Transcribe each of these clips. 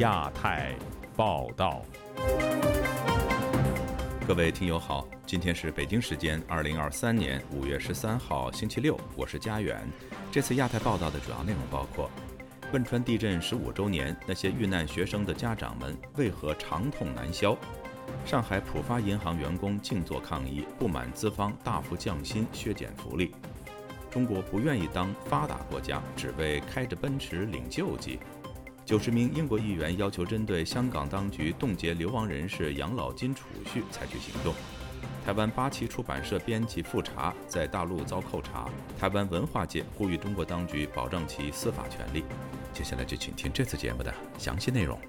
亚太报道。各位听友好，今天是北京时间二零二三年五月十三号星期六，我是佳远。这次亚太报道的主要内容包括：汶川地震十五周年，那些遇难学生的家长们为何长痛难消？上海浦发银行员工静坐抗议，不满资方大幅降薪、削减福利。中国不愿意当发达国家，只为开着奔驰领救济。九十名英国议员要求针对香港当局冻结流亡人士养老金储蓄采取行动。台湾八旗出版社编辑复查在大陆遭扣查。台湾文化界呼吁中国当局保障其司法权利。接下来就请听这次节目的详细内容。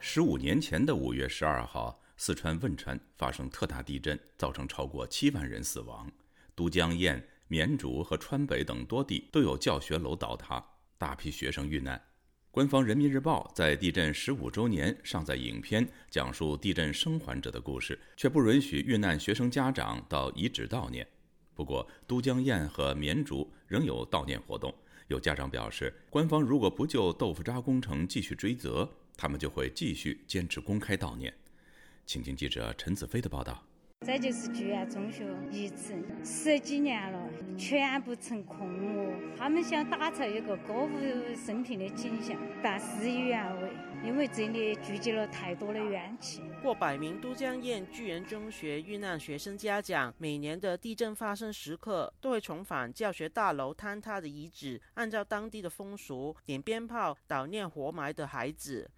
十五年前的五月十二号，四川汶川发生特大地震，造成超过七万人死亡。都江堰。绵竹和川北等多地都有教学楼倒塌，大批学生遇难。官方《人民日报》在地震十五周年上载影片，讲述地震生还者的故事，却不允许遇难学生家长到遗址悼念。不过，都江堰和绵竹仍有悼念活动。有家长表示，官方如果不就豆腐渣工程继续追责，他们就会继续坚持公开悼念。请听记者陈子飞的报道。这就是剧院中学遗址，十几年了，全部成空屋。他们想打造一个歌舞升平的景象，但事与愿违，因为这里聚集了太多的怨气。过百名都江堰巨源中学遇难学生家长，每年的地震发生时刻，都会重返教学大楼坍塌的遗址，按照当地的风俗，点鞭炮悼念活埋的孩子。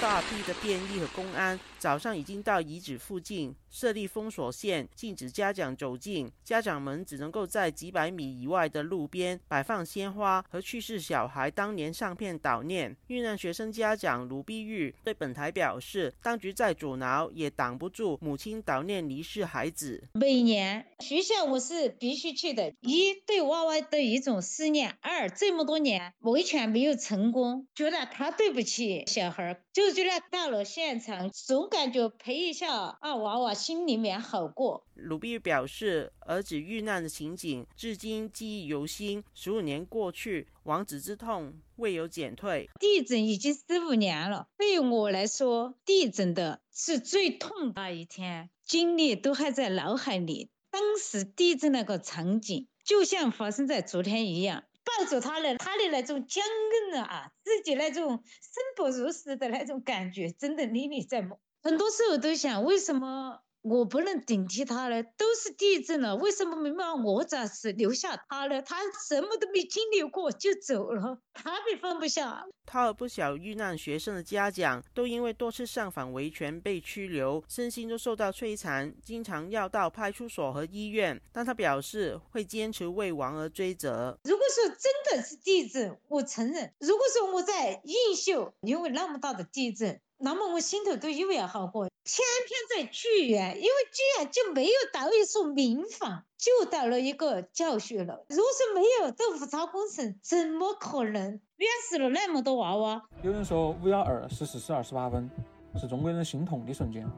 大批的便衣和公安早上已经到遗址附近设立封锁线，禁止家长走近。家长们只能够在几百米以外的路边摆放鲜花和去世小孩当年相片悼念。遇难学生家长卢碧玉对本台表示，当局再阻挠也挡不住母亲悼念离世孩子。每年学校我是必须去的，一对娃娃的一种思念，二这么多年维权没有成功，觉得他对不起小孩，就。就觉得到了现场，总感觉陪一下二娃娃，心里面好过。鲁碧表示，儿子遇难的情景至今记忆犹新。十五年过去，王子之痛未有减退。地震已经十五年了，对于我来说，地震的是最痛的一天，经历都还在脑海里。当时地震那个场景，就像发生在昨天一样。抱着他的，他的那种坚韧啊，自己那种生不如死的那种感觉，真的历历在目。很多时候都想，为什么？我不能顶替他了，都是地震了，为什么没把我暂时留下他呢？他什么都没经历过就走了，他也放不下。他和不少遇难学生的家长都因为多次上访维权被拘留，身心都受到摧残，经常要到派出所和医院。但他表示会坚持为亡而追责。如果说真的是地震，我承认；如果说我在映秀，因为那么大的地震。那么我心头都以为要好过，偏偏在剧院，因为剧院就没有到一所民房，就到了一个教学楼。如果说没有豆腐渣工程，怎么可能冤死了那么多娃娃？有人说五幺二十四时二十八分是中国人心痛的瞬间。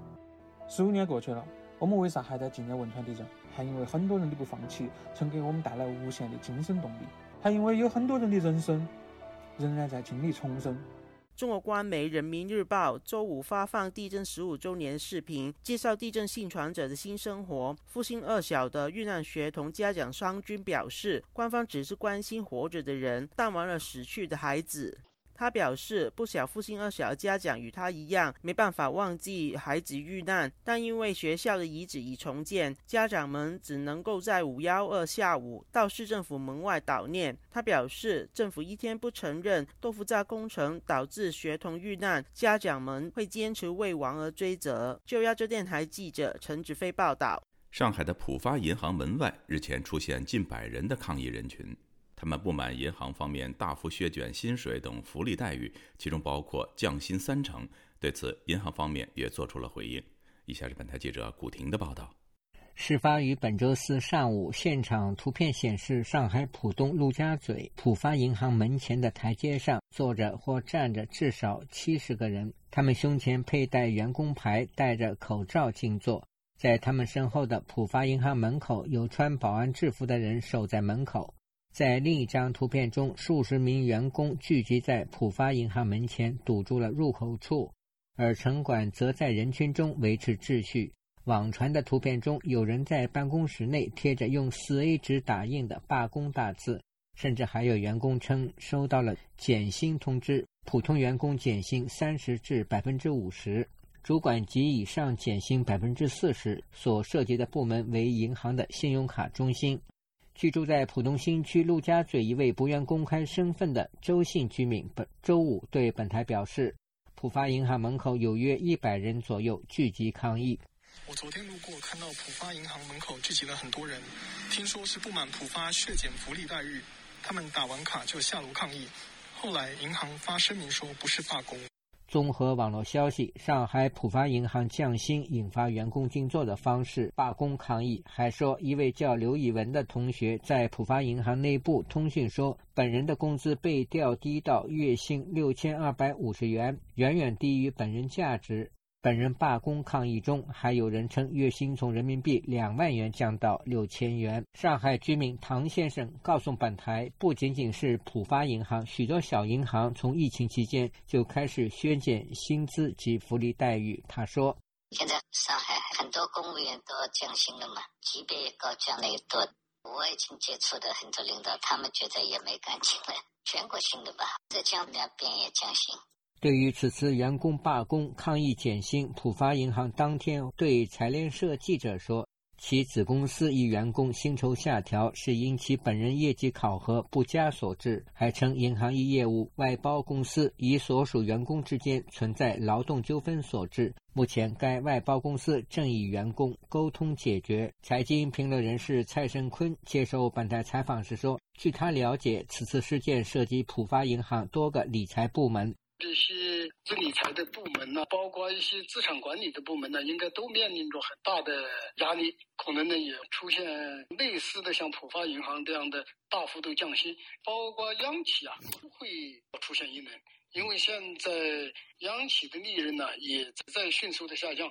十五年过去了，我们为啥还在纪念汶川地震？还因为很多人的不放弃，曾给我们带来无限的精神动力；还因为有很多人的人生仍然在经历重生。中国官媒《人民日报》周五发放地震十五周年视频，介绍地震幸存者的新生活。复兴二小的遇难学童家长商军表示，官方只是关心活着的人，淡忘了死去的孩子。他表示，不少复兴二小家长与他一样，没办法忘记孩子遇难，但因为学校的遗址已重建，家长们只能够在五幺二下午到市政府门外悼念。他表示，政府一天不承认豆腐渣工程导致学童遇难，家长们会坚持为亡而追责。就亚洲电台记者陈子飞报道，上海的浦发银行门外日前出现近百人的抗议人群。他们不满银行方面大幅削减薪水等福利待遇，其中包括降薪三成。对此，银行方面也做出了回应。以下是本台记者古婷的报道。事发于本周四上午，现场图片显示，上海浦东陆家嘴浦发银行门前的台阶上坐着或站着至少七十个人，他们胸前佩戴员工牌，戴着口罩静坐。在他们身后的浦发银行门口，有穿保安制服的人守在门口。在另一张图片中，数十名员工聚集在浦发银行门前，堵住了入口处，而城管则在人群中维持秩序。网传的图片中，有人在办公室内贴着用四 A 纸打印的罢工大字，甚至还有员工称收到了减薪通知，普通员工减薪三十至百分之五十。主管及以上减薪百分之四十，所涉及的部门为银行的信用卡中心。居住在浦东新区陆家嘴一位不愿公开身份的周姓居民，本周五对本台表示，浦发银行门口有约一百人左右聚集抗议。我昨天路过，看到浦发银行门口聚集了很多人，听说是不满浦发削减福利待遇，他们打完卡就下楼抗议。后来银行发声明说不是罢工。综合网络消息，上海浦发银行降薪引发员工静坐的方式罢工抗议。还说，一位叫刘以文的同学在浦发银行内部通讯说，本人的工资被调低到月薪六千二百五十元，远远低于本人价值。本人罢工抗议中，还有人称月薪从人民币两万元降到六千元。上海居民唐先生告诉本台，不仅仅是浦发银行，许多小银行从疫情期间就开始削减薪资及福利待遇。他说：“现在上海很多公务员都降薪了嘛，级别也高，降了也多。我已经接触的很多领导，他们觉得也没感情了，全国性的吧，浙江两边也降薪。”对于此次员工罢工抗议减薪，浦发银行当天对财联社记者说，其子公司一员工薪酬下调是因其本人业绩考核不佳所致，还称银行一业务外包公司与所属员工之间存在劳动纠纷所致。目前，该外包公司正与员工沟通解决。财经评论人士蔡胜坤接受本台采访时说，据他了解，此次事件涉及浦发银行多个理财部门。这些理财的部门呢，包括一些资产管理的部门呢，应该都面临着很大的压力，可能呢也出现类似的像浦发银行这样的大幅度降薪，包括央企啊都会出现一轮，因为现在央企的利润呢也在迅速的下降，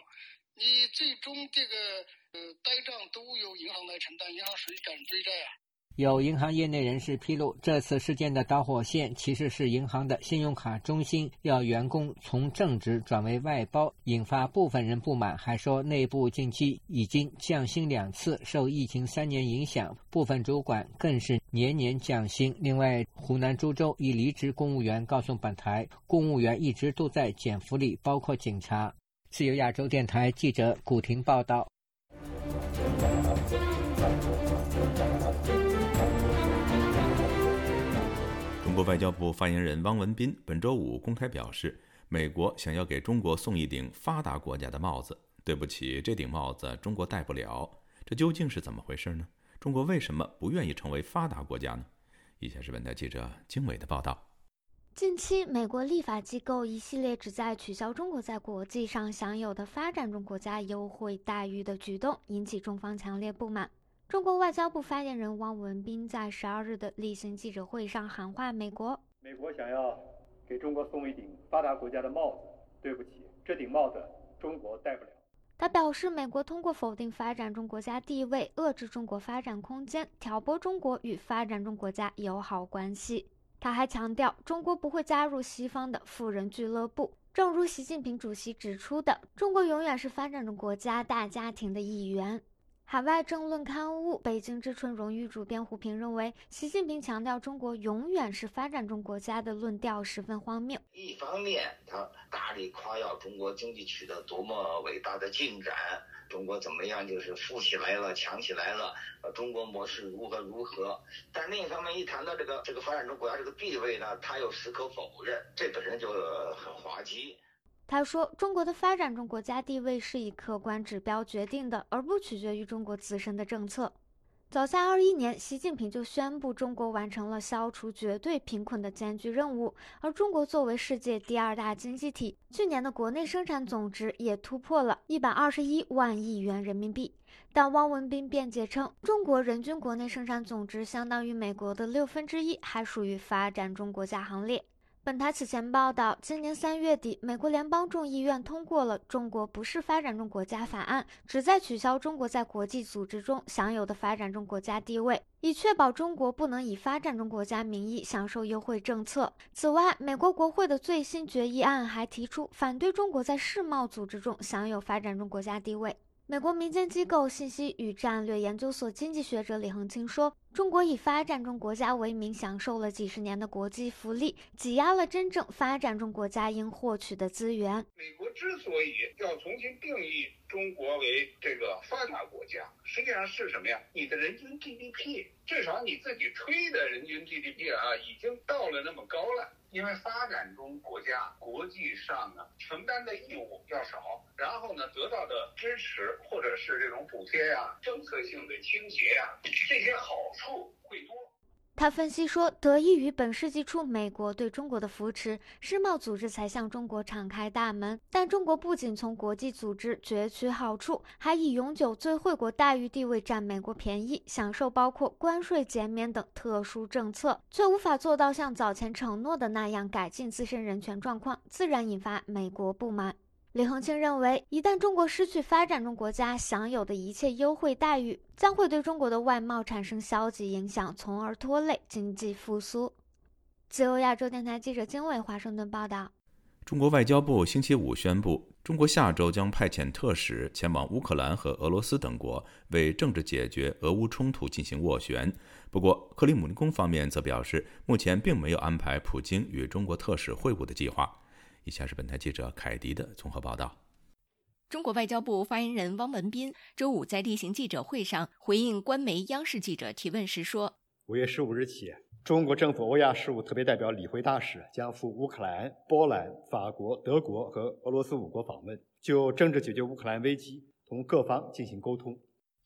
你最终这个呃呆账都由银行来承担，银行谁敢追债啊？有银行业内人士披露，这次事件的导火线其实是银行的信用卡中心要员工从正职转为外包，引发部分人不满。还说内部近期已经降薪两次，受疫情三年影响，部分主管更是年年降薪。另外，湖南株洲一离职公务员告诉本台，公务员一直都在减福利，包括警察。自由亚洲电台记者古婷报道。中国外交部发言人汪文斌本周五公开表示，美国想要给中国送一顶发达国家的帽子。对不起，这顶帽子中国戴不了。这究竟是怎么回事呢？中国为什么不愿意成为发达国家呢？以下是本台记者经纬的报道。近期，美国立法机构一系列旨在取消中国在国际上享有的发展中国家优惠待遇的举动，引起中方强烈不满。中国外交部发言人汪文斌在十二日的例行记者会上喊话美国：“美国想要给中国送一顶发达国家的帽子，对不起，这顶帽子中国戴不了。”他表示，美国通过否定发展中国家地位、遏制中国发展空间、挑拨中国与发展中国家友好关系。他还强调，中国不会加入西方的富人俱乐部。正如习近平主席指出的，中国永远是发展中国家大家庭的一员。海外政论刊物《北京之春》荣誉主编胡平认为，习近平强调中国永远是发展中国家的论调十分荒谬。一方面，他大力夸耀中国经济取得多么伟大的进展，中国怎么样就是富起来了、强起来了，呃，中国模式如何如何。但另一方面，一谈到这个这个发展中国家这个地位呢，他又矢口否认，这本身就很滑稽。他说：“中国的发展中国家地位是以客观指标决定的，而不取决于中国自身的政策。”早在二一年，习近平就宣布中国完成了消除绝对贫困的艰巨任务。而中国作为世界第二大经济体，去年的国内生产总值也突破了一百二十一万亿元人民币。但汪文斌辩解称，中国人均国内生产总值相当于美国的六分之一，还属于发展中国家行列。本台此前报道，今年三月底，美国联邦众议院通过了《中国不是发展中国家法案》，旨在取消中国在国际组织中享有的发展中国家地位，以确保中国不能以发展中国家名义享受优惠政策。此外，美国国会的最新决议案还提出反对中国在世贸组织中享有发展中国家地位。美国民间机构信息与战略研究所经济学者李恒清说：“中国以发展中国家为名，享受了几十年的国际福利，挤压了真正发展中国家应获取的资源。美国之所以要重新定义中国为这个发达国家，实际上是什么呀？你的人均 GDP，至少你自己吹的人均 GDP 啊，已经到了那么高了。”因为发展中国家国际上呢承担的义务要少，然后呢得到的支持或者是这种补贴呀、政策性的倾斜呀，这些好处会多。他分析说，得益于本世纪初美国对中国的扶持，世贸组织才向中国敞开大门。但中国不仅从国际组织攫取好处，还以永久最惠国待遇地位占美国便宜，享受包括关税减免等特殊政策，却无法做到像早前承诺的那样改进自身人权状况，自然引发美国不满。李恒清认为，一旦中国失去发展中国家享有的一切优惠待遇，将会对中国的外贸产生消极影响，从而拖累经济复苏。自由亚洲电台记者金伟华盛顿报道。中国外交部星期五宣布，中国下周将派遣特使前往乌克兰和俄罗斯等国，为政治解决俄乌冲突进行斡旋。不过，克里姆林宫方面则表示，目前并没有安排普京与中国特使会晤的计划。以下是本台记者凯迪的综合报道。中国外交部发言人汪文斌周五在例行记者会上回应官媒央视记者提问时说：“五月十五日起，中国政府欧亚事务特别代表李辉大使将赴乌克兰、波兰、法国、德国和俄罗斯五国访问，就政治解决乌克兰危机同各方进行沟通。”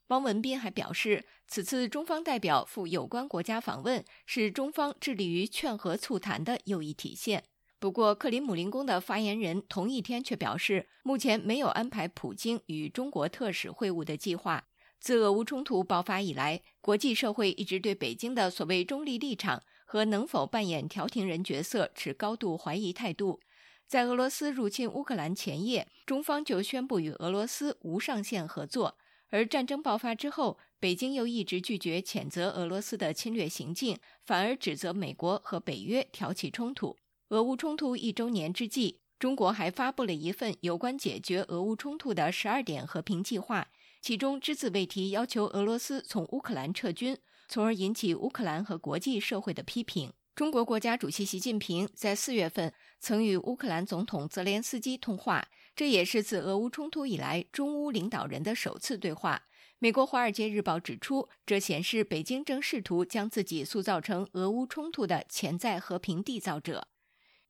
汪文斌还表示，此次中方代表赴有关国家访问，是中方致力于劝和促谈的又一体现。不过，克里姆林宫的发言人同一天却表示，目前没有安排普京与中国特使会晤的计划。自俄乌冲突爆发以来，国际社会一直对北京的所谓中立立场和能否扮演调停人角色持高度怀疑态度。在俄罗斯入侵乌克兰前夜，中方就宣布与俄罗斯无上限合作，而战争爆发之后，北京又一直拒绝谴责俄罗斯的侵略行径，反而指责美国和北约挑起冲突。俄乌冲突一周年之际，中国还发布了一份有关解决俄乌冲突的十二点和平计划，其中只字未提要求俄罗斯从乌克兰撤军，从而引起乌克兰和国际社会的批评。中国国家主席习近平在四月份曾与乌克兰总统泽连斯基通话，这也是自俄乌冲突以来中乌领导人的首次对话。美国《华尔街日报》指出，这显示北京正试图将自己塑造成俄乌冲突的潜在和平缔造者。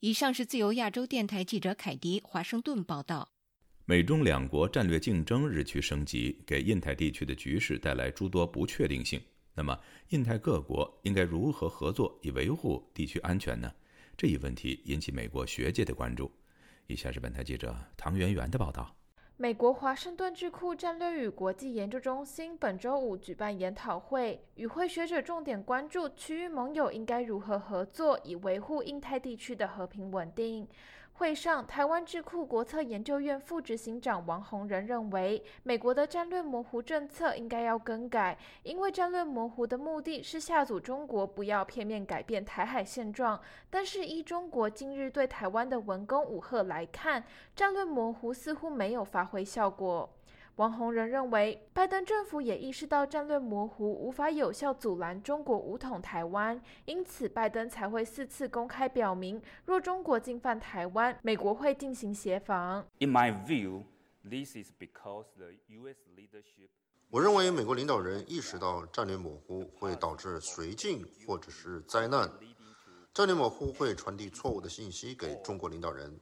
以上是自由亚洲电台记者凯迪华盛顿报道。美中两国战略竞争日趋升级，给印太地区的局势带来诸多不确定性。那么，印太各国应该如何合作以维护地区安全呢？这一问题引起美国学界的关注。以下是本台记者唐媛媛的报道。美国华盛顿智库战略与国际研究中心本周五举办研讨会，与会学者重点关注区域盟友应该如何合作，以维护印太地区的和平稳定。会上，台湾智库国策研究院副执行长王洪仁认为，美国的战略模糊政策应该要更改，因为战略模糊的目的是吓阻中国不要片面改变台海现状。但是，依中国近日对台湾的文攻武吓来看，战略模糊似乎没有发挥效果。王洪仁认为，拜登政府也意识到战略模糊无法有效阻拦中国武统台湾，因此拜登才会四次公开表明，若中国进犯台湾，美国会进行协防。In my view, this is because the U.S. leadership. 我认为美国领导人意识到战略模糊会导致绥靖或者是灾难，战略模糊会传递错误的信息给中国领导人，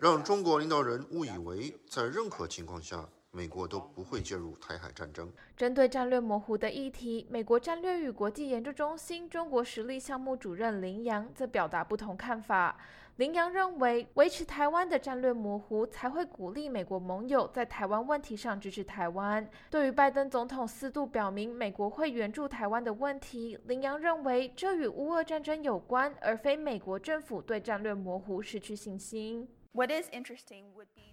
让中国领导人误以为在任何情况下。美国都不会介入台海战争。针对战略模糊的议题，美国战略与国际研究中心中国实力项目主任林阳则表达不同看法。林阳认为，维持台湾的战略模糊，才会鼓励美国盟友在台湾问题上支持台湾。对于拜登总统四度表明美国会援助台湾的问题，林阳认为这与乌俄战争有关，而非美国政府对战略模糊失去信心。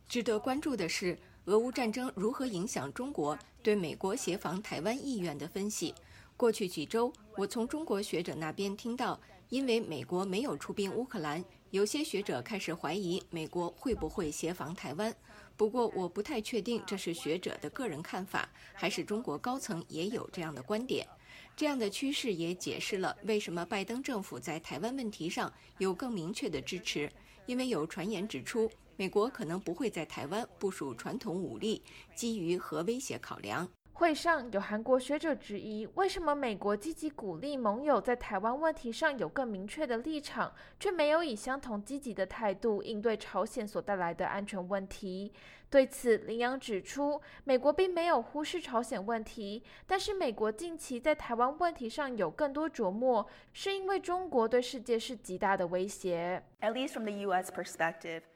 值得关注的是，俄乌战争如何影响中国对美国协防台湾意愿的分析。过去几周，我从中国学者那边听到，因为美国没有出兵乌克兰。有些学者开始怀疑美国会不会协防台湾，不过我不太确定这是学者的个人看法，还是中国高层也有这样的观点。这样的趋势也解释了为什么拜登政府在台湾问题上有更明确的支持，因为有传言指出，美国可能不会在台湾部署传统武力，基于核威胁考量。会上有韩国学者质疑，为什么美国积极鼓励盟友在台湾问题上有更明确的立场，却没有以相同积极的态度应对朝鲜所带来的安全问题？对此，林阳指出，美国并没有忽视朝鲜问题，但是美国近期在台湾问题上有更多琢磨，是因为中国对世界是极大的威胁。At least from the U.S. perspective, China is.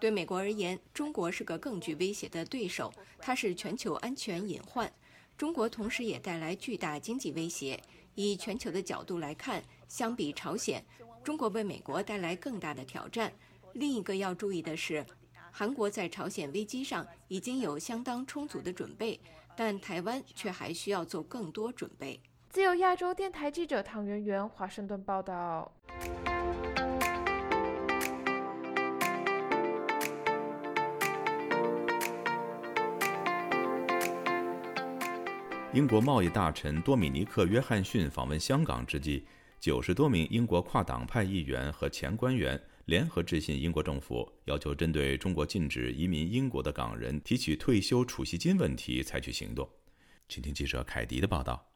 对美国而言，中国是个更具威胁的对手，它是全球安全隐患。中国同时也带来巨大经济威胁。以全球的角度来看，相比朝鲜，中国为美国带来更大的挑战。另一个要注意的是，韩国在朝鲜危机上已经有相当充足的准备，但台湾却还需要做更多准备。自由亚洲电台记者唐媛媛，华盛顿报道。英国贸易大臣多米尼克·约翰逊访问香港之际，九十多名英国跨党派议员和前官员联合致信英国政府，要求针对中国禁止移民英国的港人提取退休储蓄金问题采取行动。请听记者凯迪的报道。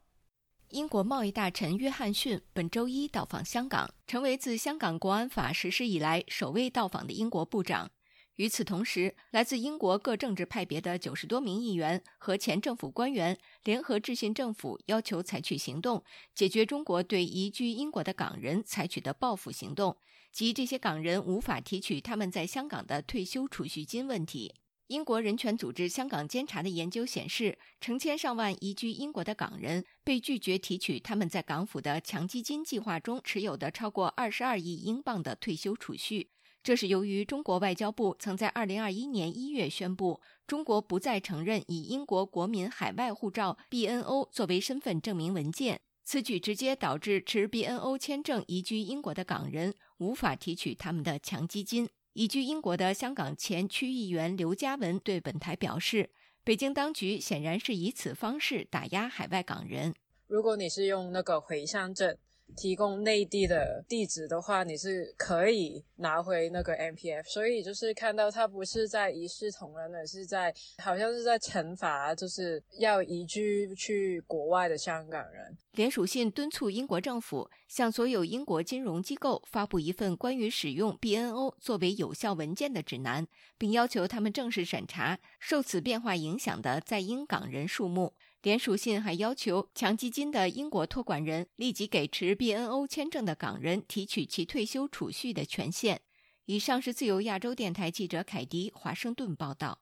英国贸易大臣约翰逊本周一到访香港，成为自香港国安法实施以来首位到访的英国部长。与此同时，来自英国各政治派别的九十多名议员和前政府官员联合致信政府，要求采取行动，解决中国对移居英国的港人采取的报复行动，即这些港人无法提取他们在香港的退休储蓄金问题。英国人权组织香港监察的研究显示，成千上万移居英国的港人被拒绝提取他们在港府的强基金计划中持有的超过二十二亿英镑的退休储蓄。这是由于中国外交部曾在二零二一年一月宣布，中国不再承认以英国国民海外护照 （BNO） 作为身份证明文件。此举直接导致持 BNO 签证移居英国的港人无法提取他们的强基金。移居英国的香港前区议员刘嘉文对本台表示：“北京当局显然是以此方式打压海外港人。如果你是用那个回乡证。”提供内地的地址的话，你是可以拿回那个 M P F。所以就是看到他不是在一视同仁的，是在好像是在惩罚，就是要移居去国外的香港人。联署信敦促英国政府向所有英国金融机构发布一份关于使用 B N O 作为有效文件的指南，并要求他们正式审查受此变化影响的在英港人数目。联署信还要求强基金的英国托管人立即给持 BNO 签证的港人提取其退休储蓄的权限。以上是自由亚洲电台记者凯迪华盛顿报道。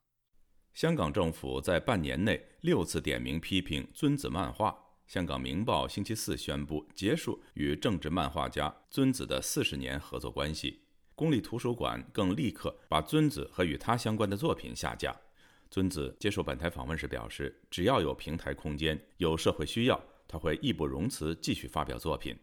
香港政府在半年内六次点名批评尊子漫画。香港明报星期四宣布结束与政治漫画家尊子的四十年合作关系。公立图书馆更立刻把尊子和与他相关的作品下架。尊子接受本台访问时表示：“只要有平台空间，有社会需要，他会义不容辞继续发表作品。”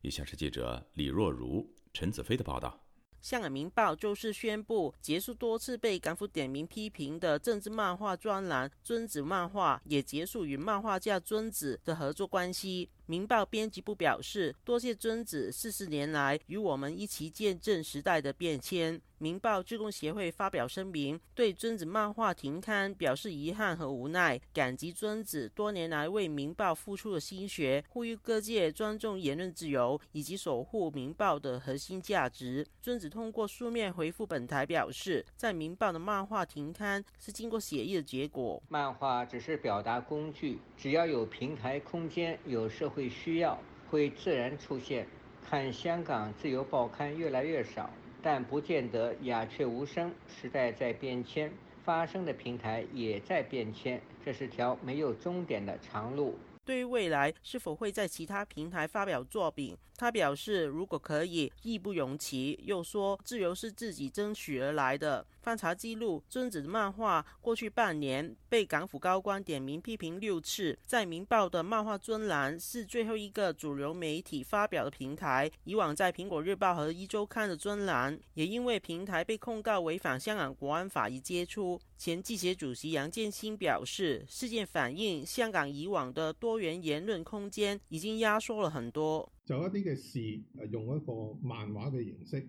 以下是记者李若如、陈子飞的报道。香港《明报》周四宣布结束多次被港府点名批评的政治漫画专栏《尊子漫画》，也结束与漫画家尊子的合作关系。《明报编辑部表示，多谢尊子四十年来与我们一起见证时代的变迁。明报职工协会发表声明，对尊子漫画停刊表示遗憾和无奈，感激尊子多年来为明报付出的心血，呼吁各界尊重言论自由以及守护明报的核心价值。尊子通过书面回复本台表示，在明报的漫画停刊是经过协议的结果，漫画只是表达工具，只要有平台空间，有社会会需要，会自然出现。看香港自由报刊越来越少。但不见得鸦雀无声，时代在变迁，发声的平台也在变迁，这是条没有终点的长路。对于未来是否会在其他平台发表作品，他表示如果可以，义不容辞。又说自由是自己争取而来的。翻查记录，尊子的漫画过去半年被港府高官点名批评六次。在《明报》的漫画专栏是最后一个主流媒体发表的平台，以往在《苹果日报》和《一周刊》的专栏也因为平台被控告违反香港国安法而接出。前记协主席杨建新表示，事件反映香港以往的多元言论空间已经压缩了很多。就一啲嘅事，用一个漫画嘅形式。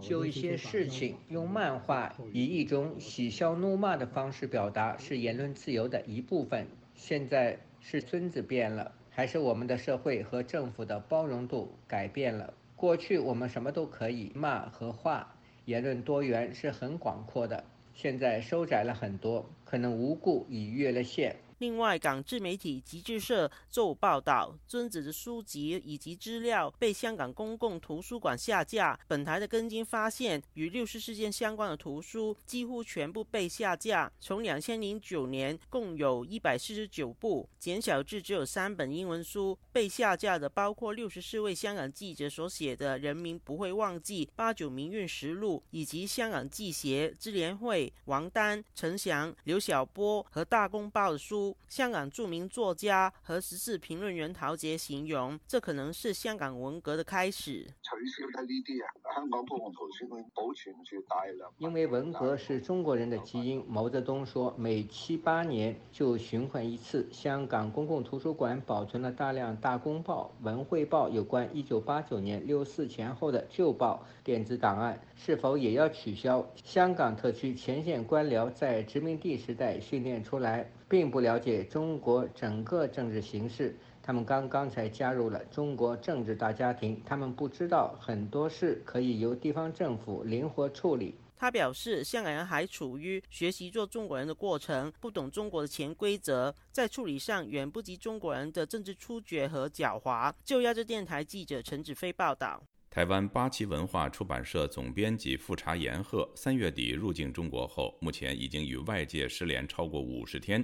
就一些事情用漫画以一种喜笑怒骂的方式表达，是言论自由的一部分。现在是孙子变了，还是我们的社会和政府的包容度改变了？过去我们什么都可以骂和画，言论多元是很广阔的，现在收窄了很多，可能无故已越了线。另外，港制媒体集智社周五报道，尊子的书籍以及资料被香港公共图书馆下架。本台的跟进发现，与六四事件相关的图书几乎全部被下架。从两千零九年共有一百四十九部，减小至只有三本英文书被下架的，包括六十四位香港记者所写的《人民不会忘记八九民运实录》，以及香港记协、支联会、王丹、陈翔、刘晓波和大公报的书。香港著名作家和时事评论员陶杰形容，这可能是香港文革的开始。取消呢啲啊，香港公共图书馆保存住大量。因为文革是中国人的基因，毛泽东说每七八年就循环一次。香港公共图书馆保存了大量《大公报》《文汇报》有关一九八九年六四前后的旧报电子档案，是否也要取消？香港特区前线官僚在殖民地时代训练出来。并不了解中国整个政治形势，他们刚刚才加入了中国政治大家庭，他们不知道很多事可以由地方政府灵活处理。他表示，香港人还处于学习做中国人的过程，不懂中国的潜规则，在处理上远不及中国人的政治粗决和狡猾。就亚洲电台记者陈子飞报道。台湾八旗文化出版社总编辑富察延鹤三月底入境中国后，目前已经与外界失联超过五十天。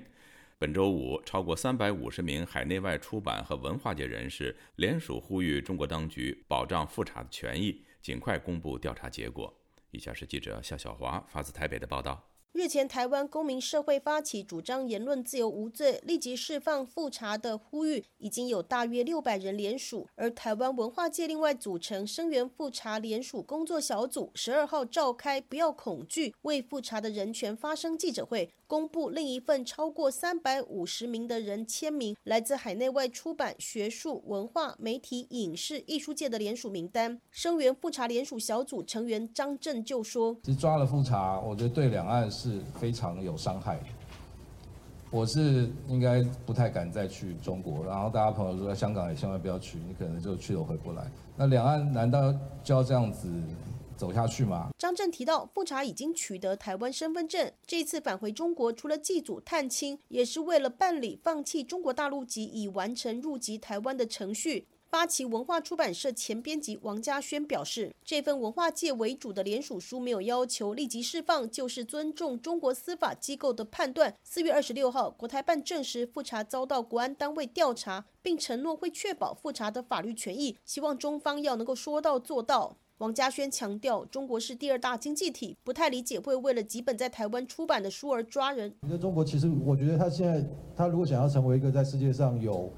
本周五，超过三百五十名海内外出版和文化界人士联署呼吁中国当局保障复查的权益，尽快公布调查结果。以下是记者夏小华发自台北的报道。日前，台湾公民社会发起主张言论自由无罪、立即释放复查的呼吁，已经有大约六百人联署。而台湾文化界另外组成声援复查联署工作小组，十二号召开“不要恐惧，为复查的人权发声”记者会，公布另一份超过三百五十名的人签名，来自海内外出版、学术、文化、媒体、影视、艺术界的联署名单。声援复查联署小组成员张震就说：“其实抓了复查，我觉得对两岸。”是非常有伤害。我是应该不太敢再去中国，然后大家朋友说在香港也千万不要去，你可能就去了回不来。那两岸难道就要这样子走下去吗？张震提到，复查已经取得台湾身份证，这次返回中国，除了祭祖探亲，也是为了办理放弃中国大陆籍，以完成入籍台湾的程序。八旗文化出版社前编辑王家轩表示，这份文化界为主的联署书没有要求立即释放，就是尊重中国司法机构的判断。四月二十六号，国台办证实复查遭到国安单位调查，并承诺会确保复查的法律权益，希望中方要能够说到做到。王家轩强调，中国是第二大经济体，不太理解会为了几本在台湾出版的书而抓人。你的中国其实，我觉得他现在，他如果想要成为一个在世界上有。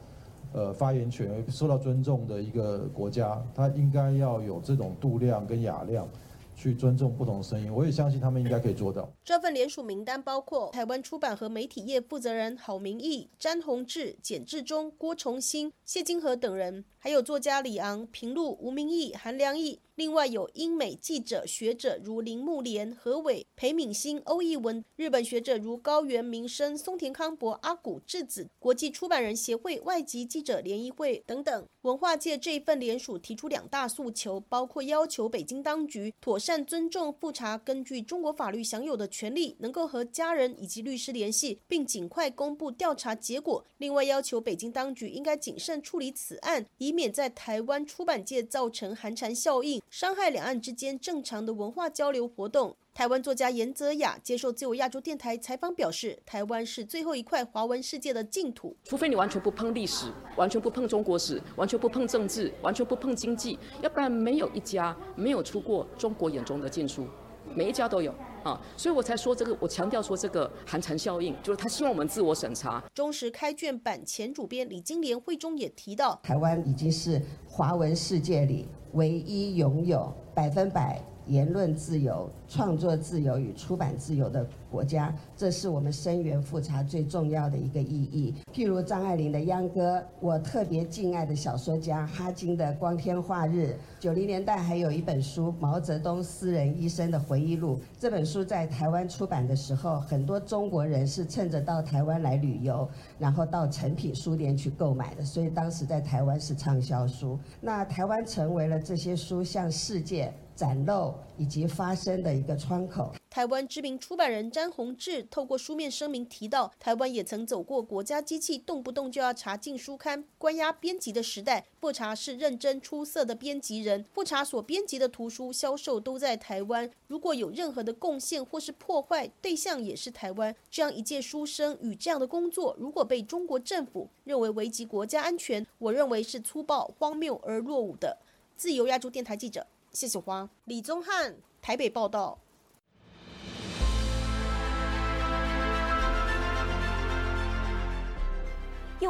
呃，发言权受到尊重的一个国家，他应该要有这种度量跟雅量，去尊重不同的声音。我也相信他们应该可以做到。这份联署名单包括台湾出版和媒体业负责人郝明义、詹宏志、简志忠、郭崇新、谢金河等人，还有作家李昂、平路、吴明义、韩良义。另外有英美记者、学者如铃木莲、何伟、裴敏欣、欧义文；日本学者如高原明生、松田康博、阿古智子；国际出版人协会、外籍记者联谊会等等。文化界这一份联署提出两大诉求，包括要求北京当局妥善尊重复查根据中国法律享有的权利，能够和家人以及律师联系，并尽快公布调查结果。另外要求北京当局应该谨慎处理此案，以以免在台湾出版界造成寒蝉效应。伤害两岸之间正常的文化交流活动。台湾作家严泽雅接受自由亚洲电台采访表示，台湾是最后一块华文世界的净土。除非你完全不碰历史，完全不碰中国史，完全不碰政治，完全不碰经济，要不然没有一家没有出过中国眼中的禁书，每一家都有啊。所以我才说这个，我强调说这个寒蝉效应，就是他希望我们自我审查。中时开卷版前主编李金莲会中也提到，台湾已经是华文世界里。唯一拥有百分百言论自由、创作自由与出版自由的国家，这是我们声援复查最重要的一个意义。譬如张爱玲的《秧歌》，我特别敬爱的小说家哈金的《光天化日》。九零年代还有一本书《毛泽东私人医生的回忆录》，这本书书在台湾出版的时候，很多中国人是趁着到台湾来旅游，然后到诚品书店去购买的，所以当时在台湾是畅销书。那台湾成为了这些书向世界。展露以及发声的一个窗口。台湾知名出版人詹宏志透过书面声明提到，台湾也曾走过国家机器动不动就要查禁书刊、关押编辑的时代。复查是认真出色的编辑人，复查所编辑的图书销售都在台湾。如果有任何的贡献或是破坏，对象也是台湾。这样一届书生与这样的工作，如果被中国政府认为危及国家安全，我认为是粗暴、荒谬而落伍的。自由亚洲电台记者。谢谢花，李宗翰，台北报道。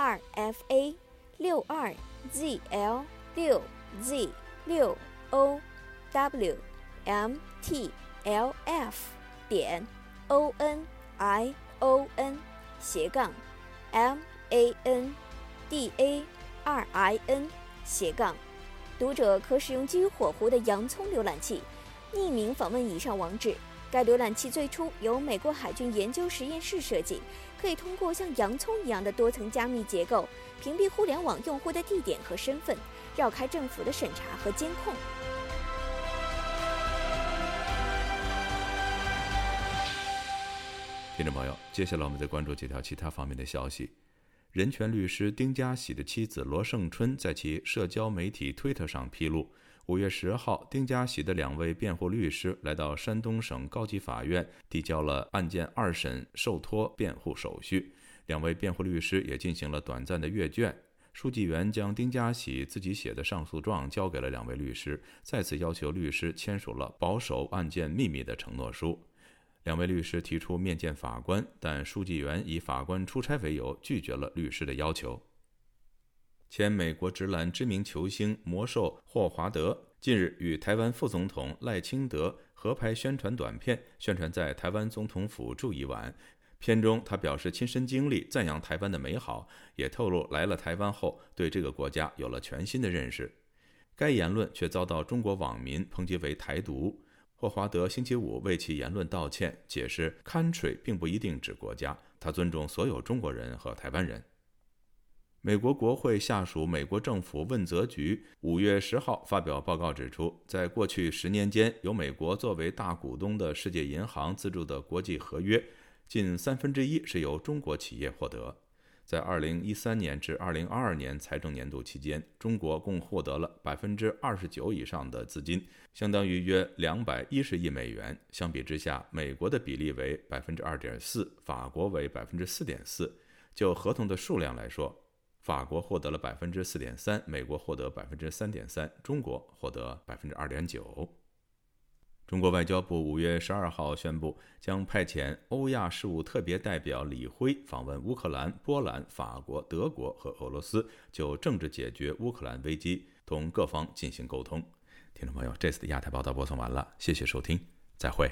r f a 六二 z l 六 z 六 o w m t l f 点 o n i o n 斜杠 m a n d a r i n 斜杠。读者可使用基于火狐的洋葱浏览器，匿名访问以上网址。该浏览器最初由美国海军研究实验室设计，可以通过像洋葱一样的多层加密结构，屏蔽互联网用户的地点和身份，绕开政府的审查和监控。听众朋友，接下来我们再关注几条其他方面的消息。人权律师丁家喜的妻子罗胜春在其社交媒体推特上披露，五月十号，丁家喜的两位辩护律师来到山东省高级法院，递交了案件二审受托辩护手续。两位辩护律师也进行了短暂的阅卷。书记员将丁家喜自己写的上诉状交给了两位律师，再次要求律师签署了保守案件秘密的承诺书。两位律师提出面见法官，但书记员以法官出差为由拒绝了律师的要求。前美国职篮知名球星魔兽霍华德近日与台湾副总统赖清德合拍宣传短片，宣传在台湾总统府住一晚。片中他表示亲身经历，赞扬台湾的美好，也透露来了台湾后对这个国家有了全新的认识。该言论却遭到中国网民抨击为台独。霍华德星期五为其言论道歉，解释 “country” 并不一定指国家，他尊重所有中国人和台湾人。美国国会下属美国政府问责局五月十号发表报告指出，在过去十年间，由美国作为大股东的世界银行资助的国际合约，近三分之一是由中国企业获得。在2013年至2022年财政年度期间，中国共获得了29%以上的资金，相当于约210亿美元。相比之下，美国的比例为2.4%，法国为4.4%。就合同的数量来说，法国获得了4.3%，美国获得3.3%，中国获得2.9%。中国外交部五月十二号宣布，将派遣欧亚事务特别代表李辉访问乌克兰、波兰、法国、德国和俄罗斯，就政治解决乌克兰危机同各方进行沟通。听众朋友，这次的亚太报道播送完了，谢谢收听，再会。